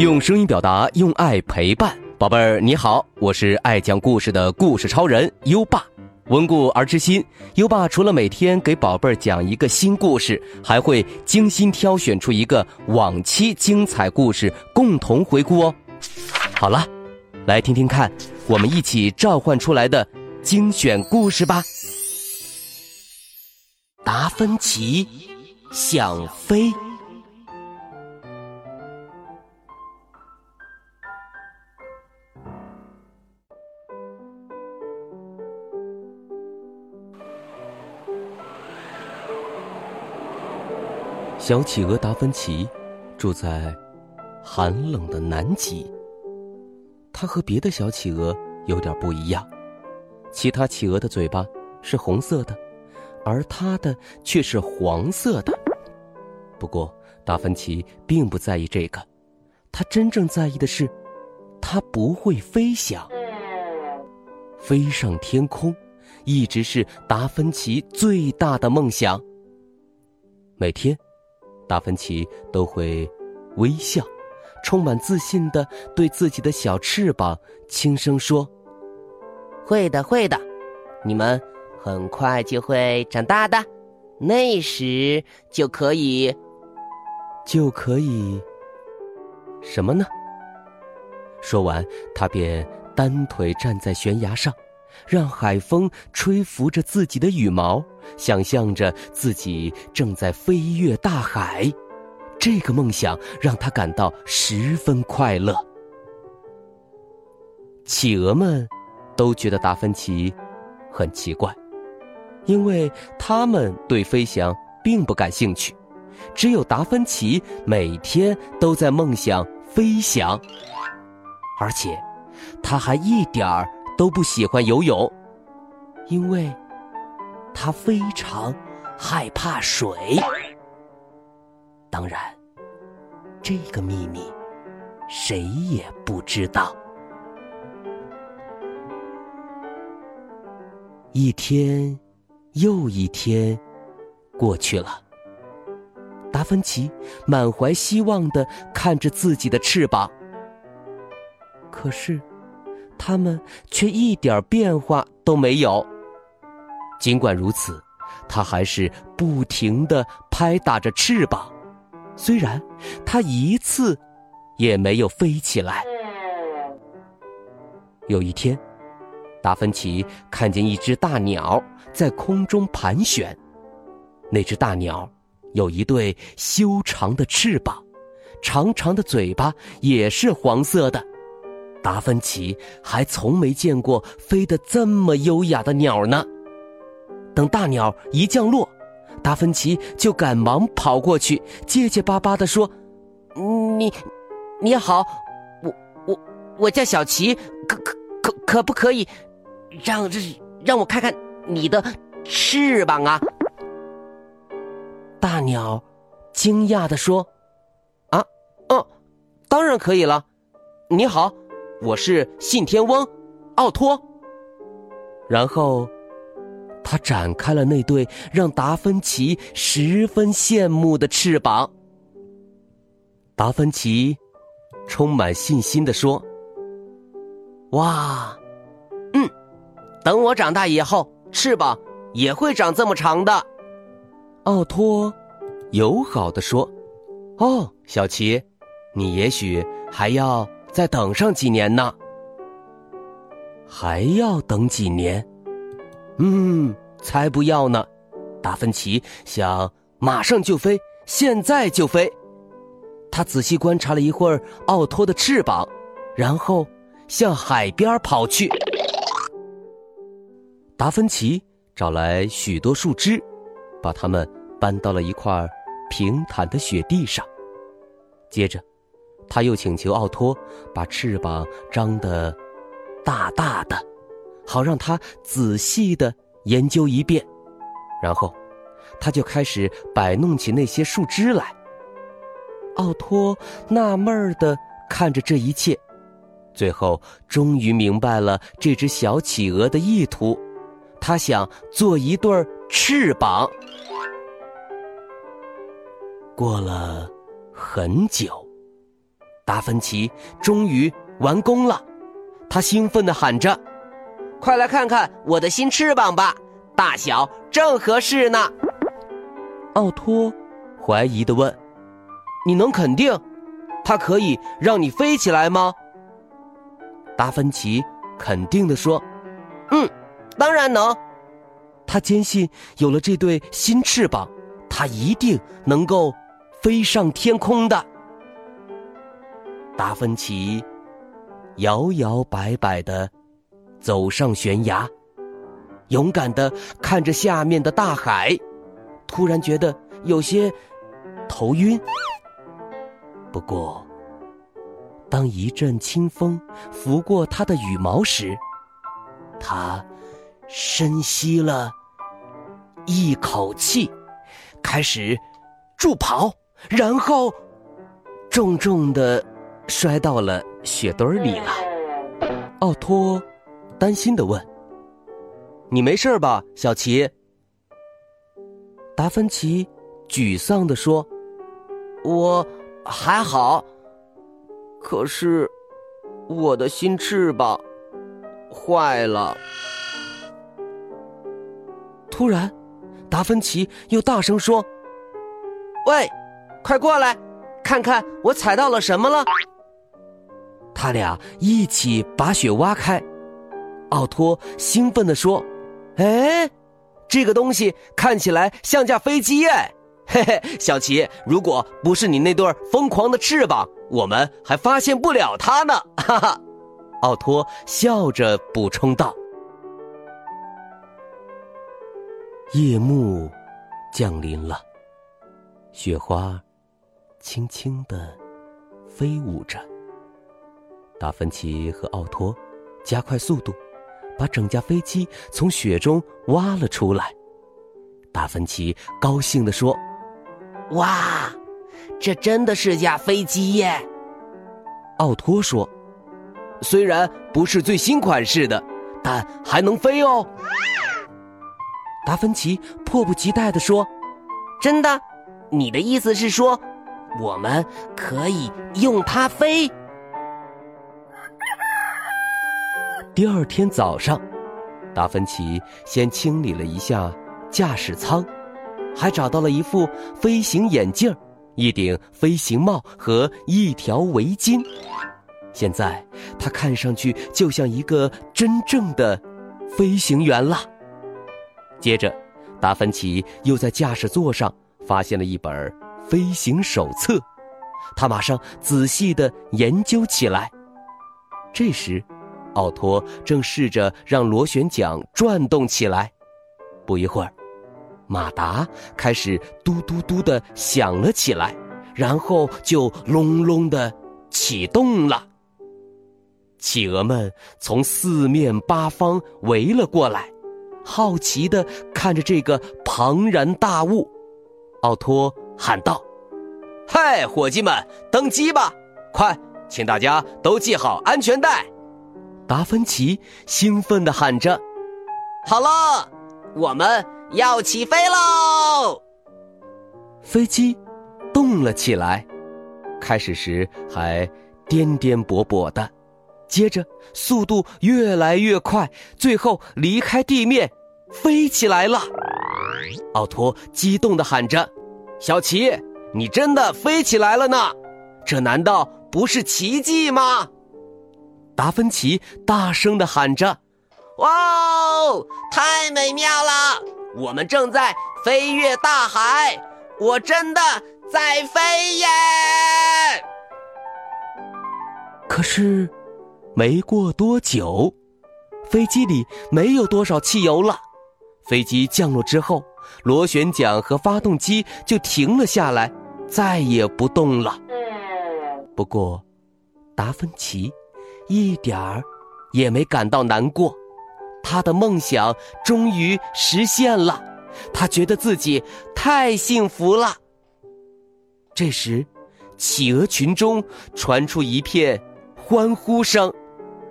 用声音表达，用爱陪伴，宝贝儿你好，我是爱讲故事的故事超人优爸。温故而知新，优爸除了每天给宝贝儿讲一个新故事，还会精心挑选出一个往期精彩故事共同回顾哦。好了，来听听看，我们一起召唤出来的精选故事吧。达芬奇想飞。小企鹅达芬奇住在寒冷的南极。它和别的小企鹅有点不一样，其他企鹅的嘴巴是红色的，而它的却是黄色的。不过达芬奇并不在意这个，他真正在意的是，他不会飞翔。飞上天空，一直是达芬奇最大的梦想。每天。达芬奇都会微笑，充满自信的对自己的小翅膀轻声说：“会的，会的，你们很快就会长大的，那时就可以，就可以什么呢？”说完，他便单腿站在悬崖上。让海风吹拂着自己的羽毛，想象着自己正在飞越大海，这个梦想让他感到十分快乐。企鹅们都觉得达芬奇很奇怪，因为他们对飞翔并不感兴趣，只有达芬奇每天都在梦想飞翔，而且他还一点儿。都不喜欢游泳，因为他非常害怕水。当然，这个秘密谁也不知道。一天又一天过去了，达芬奇满怀希望的看着自己的翅膀，可是。他们却一点变化都没有。尽管如此，他还是不停的拍打着翅膀，虽然他一次也没有飞起来。有一天，达芬奇看见一只大鸟在空中盘旋，那只大鸟有一对修长的翅膀，长长的嘴巴也是黄色的。达芬奇还从没见过飞得这么优雅的鸟呢。等大鸟一降落，达芬奇就赶忙跑过去，结结巴巴地说：“你，你好，我我我叫小琪，可可可可不可以让这让我看看你的翅膀啊？”大鸟惊讶地说：“啊，哦，当然可以了。你好。”我是信天翁，奥托。然后，他展开了那对让达芬奇十分羡慕的翅膀。达芬奇充满信心的说：“哇，嗯，等我长大以后，翅膀也会长这么长的。”奥托友好的说：“哦，小奇，你也许还要。”再等上几年呢？还要等几年？嗯，才不要呢！达芬奇想马上就飞，现在就飞。他仔细观察了一会儿奥托的翅膀，然后向海边跑去。达芬奇找来许多树枝，把它们搬到了一块平坦的雪地上，接着。他又请求奥托把翅膀张得大大的，好让他仔细的研究一遍。然后，他就开始摆弄起那些树枝来。奥托纳闷儿的看着这一切，最后终于明白了这只小企鹅的意图。他想做一对翅膀。过了很久。达芬奇终于完工了，他兴奋地喊着：“快来看看我的新翅膀吧，大小正合适呢。”奥托怀疑地问：“你能肯定，它可以让你飞起来吗？”达芬奇肯定地说：“嗯，当然能。”他坚信有了这对新翅膀，他一定能够飞上天空的。达芬奇摇摇摆摆的走上悬崖，勇敢的看着下面的大海，突然觉得有些头晕。不过，当一阵清风拂过他的羽毛时，他深吸了一口气，开始助跑，然后重重的。摔到了雪堆里了，奥托担心的问：“你没事吧，小奇？”达芬奇沮丧的说：“我还好，可是我的新翅膀坏了。”突然，达芬奇又大声说：“喂，快过来，看看我踩到了什么了！”他俩一起把雪挖开，奥托兴奋地说：“哎，这个东西看起来像架飞机哎！嘿嘿，小奇，如果不是你那对疯狂的翅膀，我们还发现不了它呢！”哈哈，奥托笑着补充道。夜幕降临了，雪花轻轻的飞舞着。达芬奇和奥托加快速度，把整架飞机从雪中挖了出来。达芬奇高兴地说：“哇，这真的是架飞机耶！”奥托说：“虽然不是最新款式的，但还能飞哦。”达芬奇迫不及待地说：“真的？你的意思是说，我们可以用它飞？”第二天早上，达芬奇先清理了一下驾驶舱，还找到了一副飞行眼镜、一顶飞行帽和一条围巾。现在他看上去就像一个真正的飞行员了。接着，达芬奇又在驾驶座上发现了一本飞行手册，他马上仔细的研究起来。这时，奥托正试着让螺旋桨转动起来，不一会儿，马达开始嘟嘟嘟的响了起来，然后就隆隆的启动了。企鹅们从四面八方围了过来，好奇的看着这个庞然大物。奥托喊道：“嗨，伙计们，登机吧！快，请大家都系好安全带。”达芬奇兴奋地喊着：“好了，我们要起飞喽！”飞机动了起来，开始时还颠颠簸簸的，接着速度越来越快，最后离开地面，飞起来了。奥托激动地喊着：“小奇，你真的飞起来了呢！这难道不是奇迹吗？”达芬奇大声的喊着：“哇哦，太美妙了！我们正在飞越大海，我真的在飞耶！”可是，没过多久，飞机里没有多少汽油了。飞机降落之后，螺旋桨和发动机就停了下来，再也不动了。不过，达芬奇。一点儿也没感到难过，他的梦想终于实现了，他觉得自己太幸福了。这时，企鹅群中传出一片欢呼声：“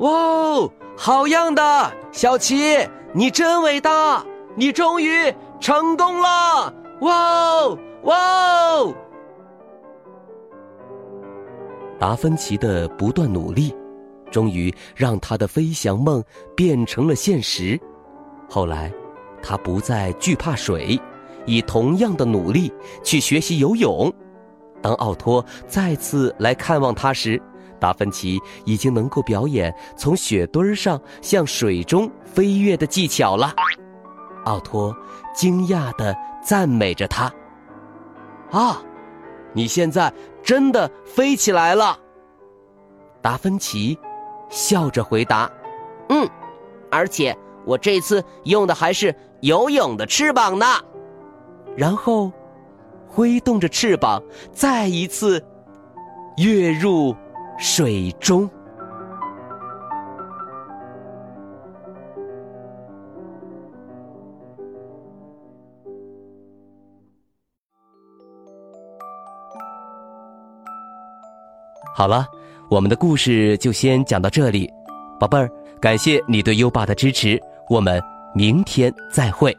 哇哦，好样的，小奇，你真伟大，你终于成功了！哇哦，哇哦！”达芬奇的不断努力，终于让他的飞翔梦变成了现实。后来，他不再惧怕水，以同样的努力去学习游泳。当奥托再次来看望他时，达芬奇已经能够表演从雪堆上向水中飞跃的技巧了。奥托惊讶地赞美着他：“啊，你现在真的飞起来了！”达芬奇笑着回答：“嗯，而且我这次用的还是游泳的翅膀呢。”然后，挥动着翅膀，再一次跃入水中。好了，我们的故事就先讲到这里，宝贝儿，感谢你对优爸的支持，我们明天再会。